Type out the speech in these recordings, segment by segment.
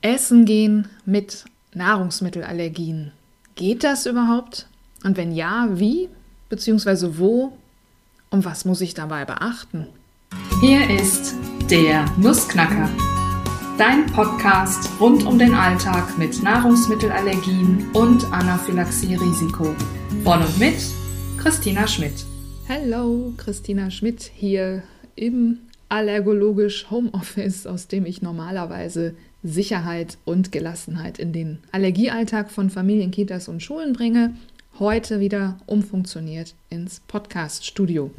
Essen gehen mit Nahrungsmittelallergien. Geht das überhaupt? Und wenn ja, wie? Beziehungsweise wo? Und was muss ich dabei beachten? Hier ist der Nussknacker, dein Podcast rund um den Alltag mit Nahrungsmittelallergien und Anaphylaxie-Risiko. Von und mit Christina Schmidt. Hallo, Christina Schmidt hier im allergologisch Homeoffice, aus dem ich normalerweise Sicherheit und Gelassenheit in den Allergiealltag von Familien, Kitas und Schulen bringe. Heute wieder umfunktioniert ins Podcast-Studio.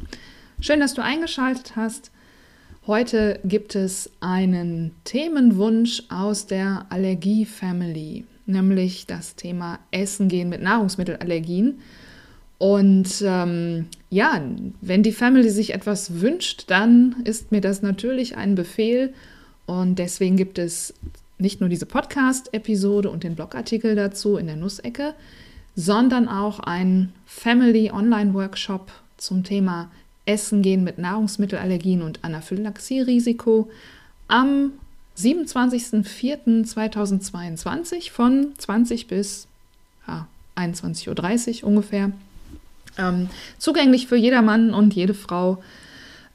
Schön, dass du eingeschaltet hast. Heute gibt es einen Themenwunsch aus der Allergie-Family, nämlich das Thema Essen gehen mit Nahrungsmittelallergien. Und ähm, ja, wenn die Family sich etwas wünscht, dann ist mir das natürlich ein Befehl. Und deswegen gibt es nicht nur diese Podcast-Episode und den Blogartikel dazu in der Nussecke, sondern auch einen Family Online-Workshop zum Thema Essen gehen mit Nahrungsmittelallergien und Anaphylaxie-Risiko am 27.04.2022 von 20 bis ja, 21.30 Uhr ungefähr. Ähm, zugänglich für jedermann und jede Frau.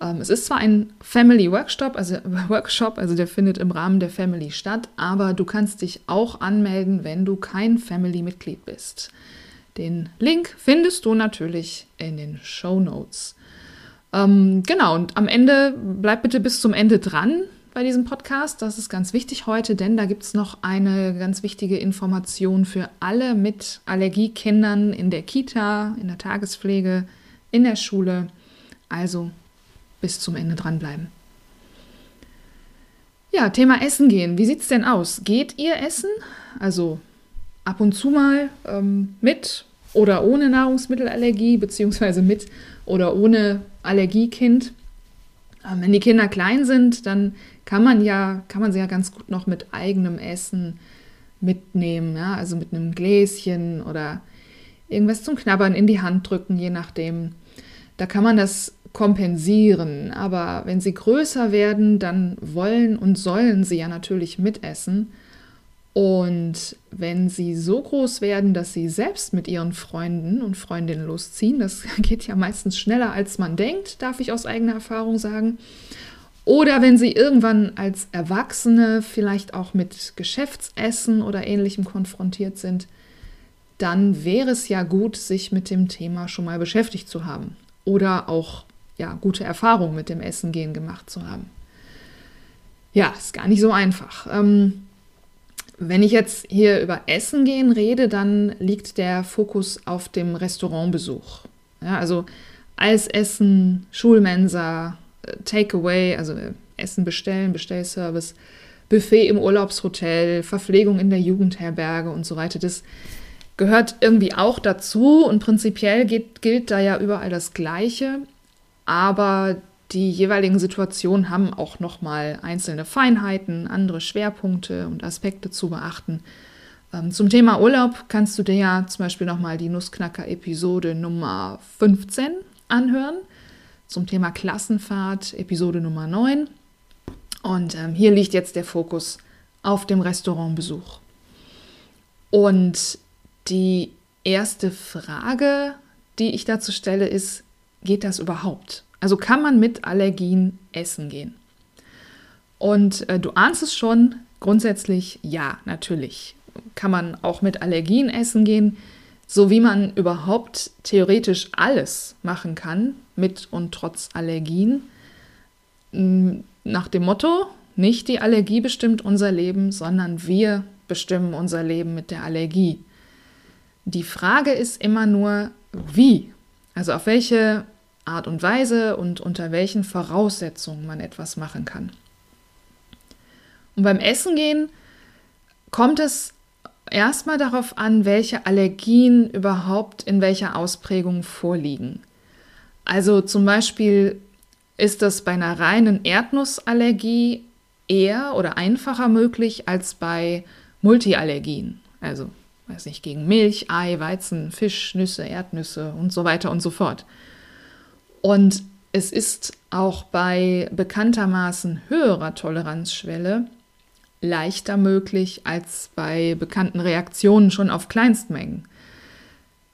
Ähm, es ist zwar ein Family Workshop, also Workshop, also der findet im Rahmen der Family statt, aber du kannst dich auch anmelden, wenn du kein Family-Mitglied bist. Den Link findest du natürlich in den Show Notes. Ähm, genau, und am Ende bleib bitte bis zum Ende dran bei diesem Podcast. Das ist ganz wichtig heute, denn da gibt es noch eine ganz wichtige Information für alle mit Allergiekindern in der Kita, in der Tagespflege, in der Schule. Also bis zum Ende dranbleiben. Ja, Thema Essen gehen. Wie sieht es denn aus? Geht ihr essen? Also ab und zu mal ähm, mit oder ohne Nahrungsmittelallergie, beziehungsweise mit oder ohne Allergiekind. Ähm, wenn die Kinder klein sind, dann kann man ja, kann man sie ja ganz gut noch mit eigenem Essen mitnehmen, ja? also mit einem Gläschen oder irgendwas zum Knabbern in die Hand drücken, je nachdem. Da kann man das kompensieren, aber wenn sie größer werden, dann wollen und sollen sie ja natürlich mitessen. Und wenn sie so groß werden, dass sie selbst mit ihren Freunden und Freundinnen losziehen, das geht ja meistens schneller als man denkt, darf ich aus eigener Erfahrung sagen, oder wenn sie irgendwann als Erwachsene vielleicht auch mit Geschäftsessen oder ähnlichem konfrontiert sind, dann wäre es ja gut, sich mit dem Thema schon mal beschäftigt zu haben oder auch ja, gute Erfahrungen mit dem Essen gehen gemacht zu haben. Ja, ist gar nicht so einfach. Ähm, wenn ich jetzt hier über Essen gehen rede, dann liegt der Fokus auf dem Restaurantbesuch. Ja, also als Essen, Schulmensa, Takeaway, also äh, Essen bestellen, Bestellservice, Buffet im Urlaubshotel, Verpflegung in der Jugendherberge und so weiter. Das gehört irgendwie auch dazu und prinzipiell geht, gilt da ja überall das Gleiche, aber die jeweiligen Situationen haben auch nochmal einzelne Feinheiten, andere Schwerpunkte und Aspekte zu beachten. Ähm, zum Thema Urlaub kannst du dir ja zum Beispiel nochmal die Nussknacker-Episode Nummer 15 anhören zum Thema Klassenfahrt, Episode Nummer 9. Und ähm, hier liegt jetzt der Fokus auf dem Restaurantbesuch. Und die erste Frage, die ich dazu stelle, ist, geht das überhaupt? Also kann man mit Allergien essen gehen? Und äh, du ahnst es schon, grundsätzlich ja, natürlich. Kann man auch mit Allergien essen gehen, so wie man überhaupt theoretisch alles machen kann, mit und trotz Allergien. Mm, nach dem Motto, nicht die Allergie bestimmt unser Leben, sondern wir bestimmen unser Leben mit der Allergie. Die Frage ist immer nur, wie? Also auf welche Art und Weise und unter welchen Voraussetzungen man etwas machen kann. Und beim Essen gehen kommt es erstmal darauf an, welche Allergien überhaupt in welcher Ausprägung vorliegen. Also zum Beispiel ist das bei einer reinen Erdnussallergie eher oder einfacher möglich als bei Multiallergien. Also, weiß nicht, gegen Milch, Ei, Weizen, Fisch, Nüsse, Erdnüsse und so weiter und so fort. Und es ist auch bei bekanntermaßen höherer Toleranzschwelle leichter möglich als bei bekannten Reaktionen schon auf Kleinstmengen.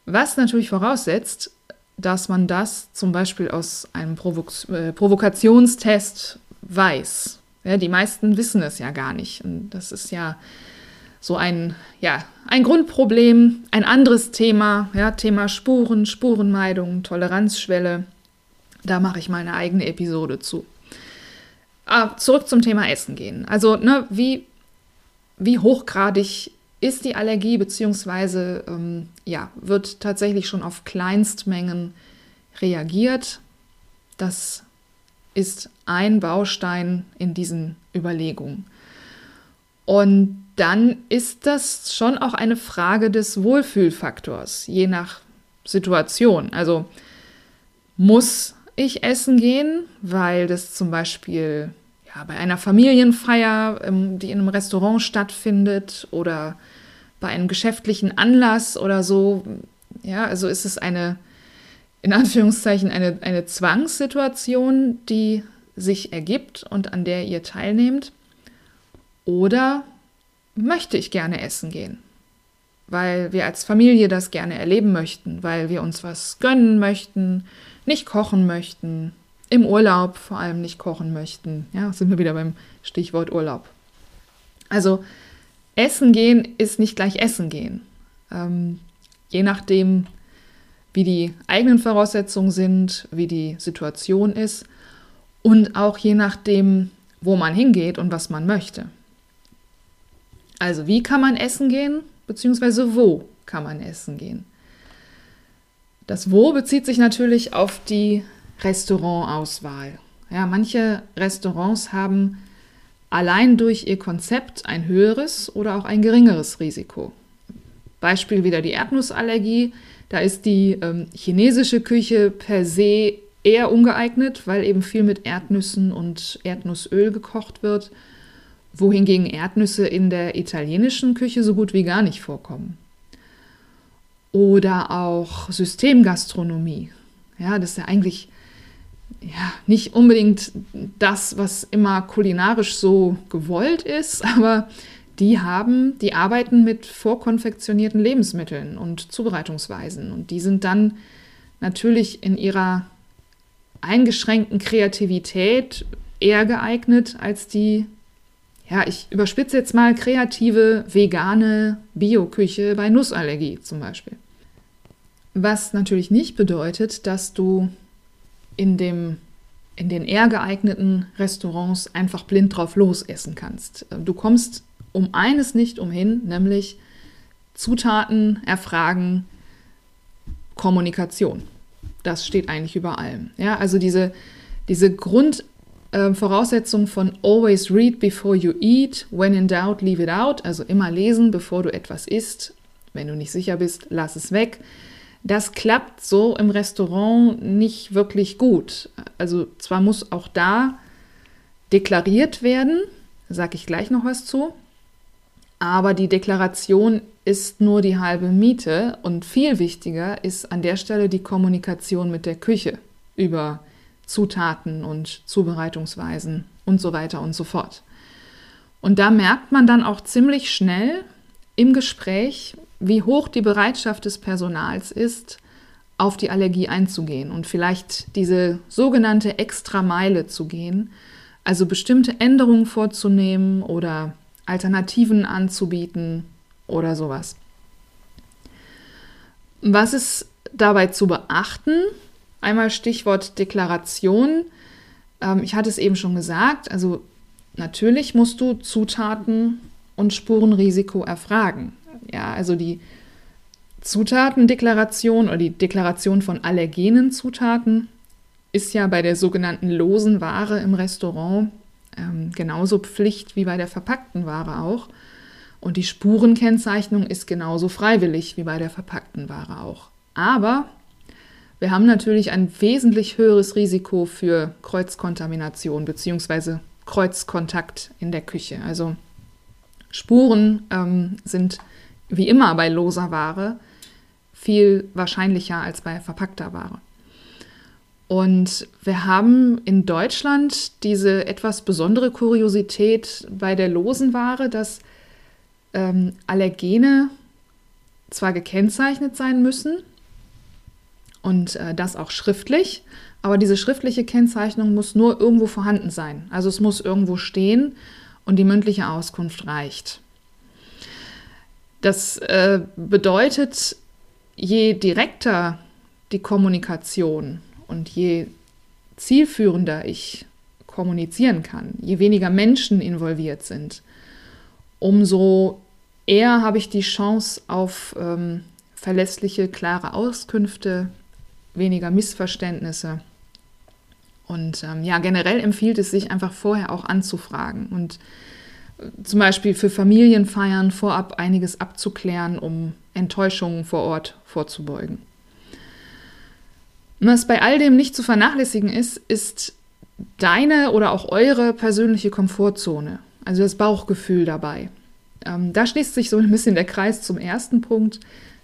Was natürlich voraussetzt, dass man das zum Beispiel aus einem Provo äh, Provokationstest weiß. Ja, die meisten wissen es ja gar nicht. Und das ist ja so ein, ja, ein Grundproblem, ein anderes Thema, ja, Thema Spuren, Spurenmeidung, Toleranzschwelle. Da mache ich mal eine eigene Episode zu. Aber ah, zurück zum Thema Essen gehen. Also, ne, wie, wie hochgradig ist die Allergie, beziehungsweise ähm, ja, wird tatsächlich schon auf Kleinstmengen reagiert. Das ist ein Baustein in diesen Überlegungen. Und dann ist das schon auch eine Frage des Wohlfühlfaktors, je nach Situation. Also muss ich essen gehen, weil das zum Beispiel ja, bei einer Familienfeier, ähm, die in einem Restaurant stattfindet oder bei einem geschäftlichen Anlass oder so, ja, also ist es eine, in Anführungszeichen, eine, eine Zwangssituation, die sich ergibt und an der ihr teilnehmt. Oder möchte ich gerne essen gehen, weil wir als Familie das gerne erleben möchten, weil wir uns was gönnen möchten, nicht kochen möchten, im Urlaub vor allem nicht kochen möchten. Ja, sind wir wieder beim Stichwort Urlaub. Also Essen gehen ist nicht gleich Essen gehen. Ähm, je nachdem, wie die eigenen Voraussetzungen sind, wie die Situation ist und auch je nachdem, wo man hingeht und was man möchte. Also wie kann man essen gehen, beziehungsweise wo kann man essen gehen? Das Wo bezieht sich natürlich auf die Restaurantauswahl. Ja, manche Restaurants haben allein durch ihr Konzept ein höheres oder auch ein geringeres Risiko. Beispiel wieder die Erdnussallergie. Da ist die ähm, chinesische Küche per se eher ungeeignet, weil eben viel mit Erdnüssen und Erdnussöl gekocht wird, wohingegen Erdnüsse in der italienischen Küche so gut wie gar nicht vorkommen. Oder auch Systemgastronomie. Ja, das ist ja eigentlich ja, nicht unbedingt das, was immer kulinarisch so gewollt ist, aber die haben, die arbeiten mit vorkonfektionierten Lebensmitteln und Zubereitungsweisen und die sind dann natürlich in ihrer eingeschränkten Kreativität eher geeignet als die, ja, ich überspitze jetzt mal kreative vegane Bioküche bei Nussallergie zum Beispiel. Was natürlich nicht bedeutet, dass du in, dem, in den eher geeigneten Restaurants einfach blind drauf los essen kannst. Du kommst um eines nicht umhin, nämlich Zutaten erfragen, Kommunikation. Das steht eigentlich über allem. Ja, also diese, diese Grundvoraussetzung äh, von always read before you eat, when in doubt, leave it out, also immer lesen, bevor du etwas isst. Wenn du nicht sicher bist, lass es weg. Das klappt so im Restaurant nicht wirklich gut. Also zwar muss auch da deklariert werden, sage ich gleich noch was zu, aber die Deklaration ist nur die halbe Miete und viel wichtiger ist an der Stelle die Kommunikation mit der Küche über Zutaten und Zubereitungsweisen und so weiter und so fort. Und da merkt man dann auch ziemlich schnell im Gespräch, wie hoch die Bereitschaft des Personals ist, auf die Allergie einzugehen und vielleicht diese sogenannte Extrameile zu gehen, also bestimmte Änderungen vorzunehmen oder Alternativen anzubieten oder sowas. Was ist dabei zu beachten? Einmal Stichwort Deklaration. Ähm, ich hatte es eben schon gesagt, also natürlich musst du Zutaten und Spurenrisiko erfragen. Ja, also die Zutatendeklaration oder die Deklaration von allergenen Zutaten ist ja bei der sogenannten losen Ware im Restaurant ähm, genauso Pflicht wie bei der verpackten Ware auch. Und die Spurenkennzeichnung ist genauso freiwillig wie bei der verpackten Ware auch. Aber wir haben natürlich ein wesentlich höheres Risiko für Kreuzkontamination bzw. Kreuzkontakt in der Küche. Also Spuren ähm, sind wie immer bei loser Ware viel wahrscheinlicher als bei verpackter Ware. Und wir haben in Deutschland diese etwas besondere Kuriosität bei der losen Ware, dass ähm, Allergene zwar gekennzeichnet sein müssen und äh, das auch schriftlich, aber diese schriftliche Kennzeichnung muss nur irgendwo vorhanden sein. Also es muss irgendwo stehen und die mündliche Auskunft reicht. Das äh, bedeutet, je direkter die Kommunikation und je zielführender ich kommunizieren kann, je weniger Menschen involviert sind, umso eher habe ich die Chance auf ähm, verlässliche, klare Auskünfte, weniger Missverständnisse. Und ähm, ja, generell empfiehlt es sich einfach vorher auch anzufragen und äh, zum Beispiel für Familienfeiern vorab einiges abzuklären, um Enttäuschungen vor Ort vorzubeugen. Was bei all dem nicht zu vernachlässigen ist, ist deine oder auch eure persönliche Komfortzone, also das Bauchgefühl dabei. Ähm, da schließt sich so ein bisschen der Kreis zum ersten Punkt,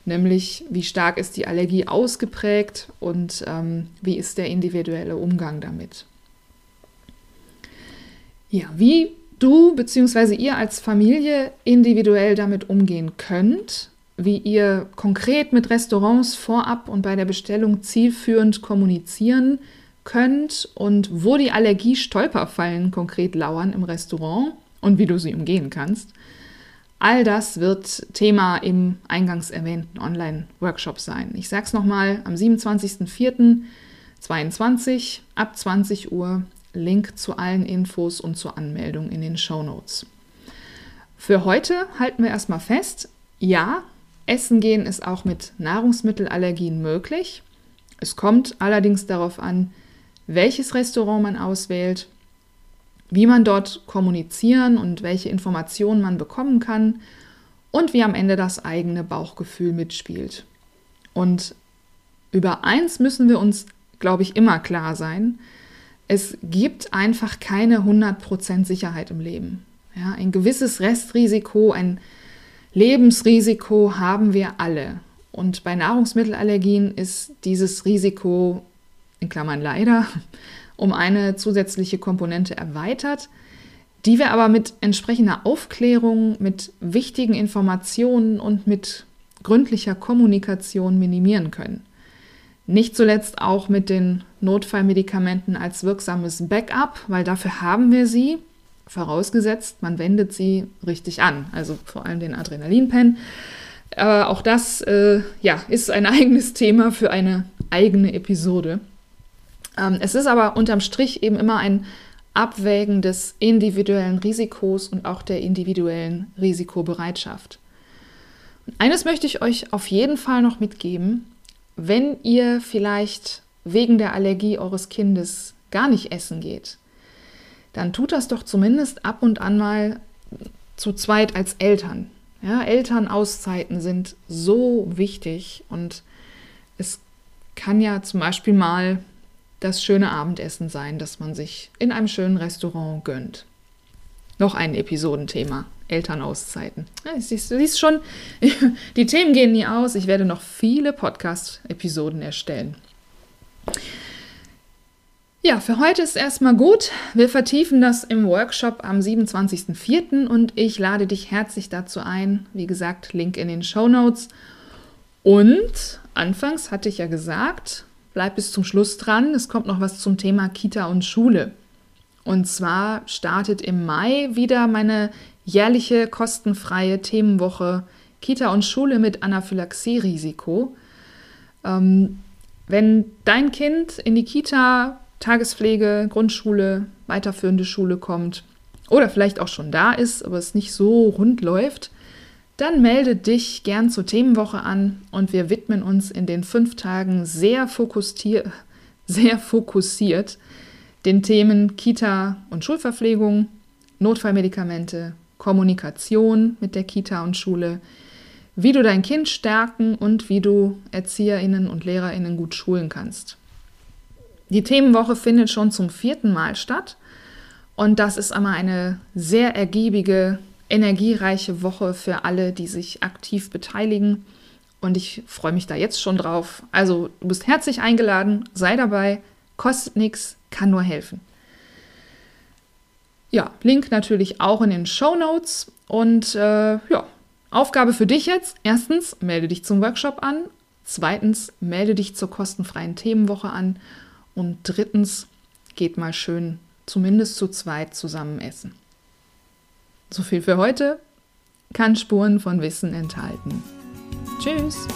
nämlich wie stark ist die Allergie ausgeprägt und ähm, wie ist der individuelle Umgang damit. Ja, wie du bzw. ihr als Familie individuell damit umgehen könnt, wie ihr konkret mit Restaurants vorab und bei der Bestellung zielführend kommunizieren könnt und wo die Allergie-Stolperfallen konkret lauern im Restaurant und wie du sie umgehen kannst. All das wird Thema im eingangs erwähnten Online-Workshop sein. Ich sage es nochmal, am 27.04.22 ab 20 Uhr Link zu allen Infos und zur Anmeldung in den Show Notes. Für heute halten wir erstmal fest, ja, Essen gehen ist auch mit Nahrungsmittelallergien möglich. Es kommt allerdings darauf an, welches Restaurant man auswählt wie man dort kommunizieren und welche Informationen man bekommen kann und wie am Ende das eigene Bauchgefühl mitspielt. Und über eins müssen wir uns, glaube ich, immer klar sein. Es gibt einfach keine 100% Sicherheit im Leben. Ja, ein gewisses Restrisiko, ein Lebensrisiko haben wir alle. Und bei Nahrungsmittelallergien ist dieses Risiko, in Klammern leider, um eine zusätzliche Komponente erweitert, die wir aber mit entsprechender Aufklärung, mit wichtigen Informationen und mit gründlicher Kommunikation minimieren können. Nicht zuletzt auch mit den Notfallmedikamenten als wirksames Backup, weil dafür haben wir sie, vorausgesetzt, man wendet sie richtig an, also vor allem den Adrenalinpen. Äh, auch das äh, ja, ist ein eigenes Thema für eine eigene Episode. Ähm, es ist aber unterm Strich eben immer ein Abwägen des individuellen Risikos und auch der individuellen Risikobereitschaft. eines möchte ich euch auf jeden Fall noch mitgeben, wenn ihr vielleicht wegen der Allergie eures Kindes gar nicht essen geht, dann tut das doch zumindest ab und an mal zu zweit als Eltern. Ja, Elternauszeiten sind so wichtig und es kann ja zum Beispiel mal das schöne Abendessen sein, das man sich in einem schönen Restaurant gönnt. Noch ein Episodenthema. Elternauszeiten. Ja, siehst, du siehst schon, die Themen gehen nie aus. Ich werde noch viele Podcast-Episoden erstellen. Ja, für heute ist erstmal gut. Wir vertiefen das im Workshop am 27.04. und ich lade dich herzlich dazu ein. Wie gesagt, Link in den Show Notes. Und anfangs hatte ich ja gesagt, bleib bis zum Schluss dran. Es kommt noch was zum Thema Kita und Schule. Und zwar startet im Mai wieder meine jährliche kostenfreie Themenwoche Kita und Schule mit Anaphylaxie-Risiko. Ähm, wenn dein Kind in die Kita, Tagespflege, Grundschule, weiterführende Schule kommt oder vielleicht auch schon da ist, aber es nicht so rund läuft, dann melde dich gern zur Themenwoche an und wir widmen uns in den fünf Tagen sehr, fokussier sehr fokussiert den Themen Kita und Schulverpflegung, Notfallmedikamente, Kommunikation mit der Kita und Schule, wie du dein Kind stärken und wie du Erzieherinnen und Lehrerinnen gut schulen kannst. Die Themenwoche findet schon zum vierten Mal statt und das ist einmal eine sehr ergiebige energiereiche Woche für alle, die sich aktiv beteiligen. Und ich freue mich da jetzt schon drauf. Also, du bist herzlich eingeladen, sei dabei. kostet nichts, kann nur helfen. Ja, Link natürlich auch in den Show Notes. Und äh, ja, Aufgabe für dich jetzt. Erstens, melde dich zum Workshop an. Zweitens, melde dich zur kostenfreien Themenwoche an. Und drittens, geht mal schön zumindest zu zweit zusammen essen. So viel für heute. Kann Spuren von Wissen enthalten. Tschüss.